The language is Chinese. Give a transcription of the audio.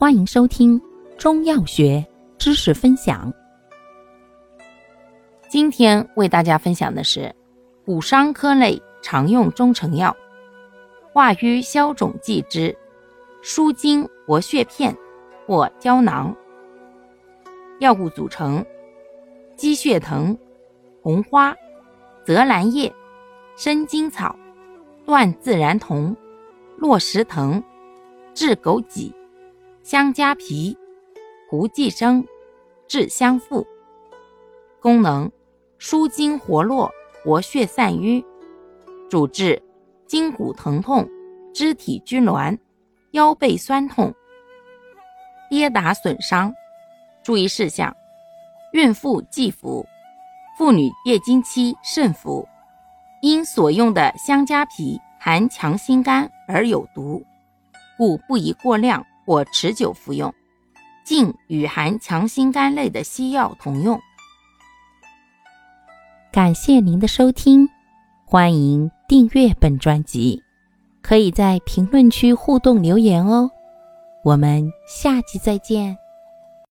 欢迎收听中药学知识分享。今天为大家分享的是骨伤科类常用中成药——化瘀消肿剂之舒筋活血片或胶囊。药物组成：鸡血藤、红花、泽兰叶、生筋草、断自然酮、落石藤、炙枸杞。香加皮、胡寄生、制香附。功能：舒筋活络、活血散瘀。主治：筋骨疼痛、肢体拘挛、腰背酸痛、跌打损伤。注意事项：孕妇忌服，妇女月经期慎服。因所用的香加皮含强心苷而有毒，故不宜过量。或持久服用，禁与含强心苷类的西药同用。感谢您的收听，欢迎订阅本专辑，可以在评论区互动留言哦。我们下期再见。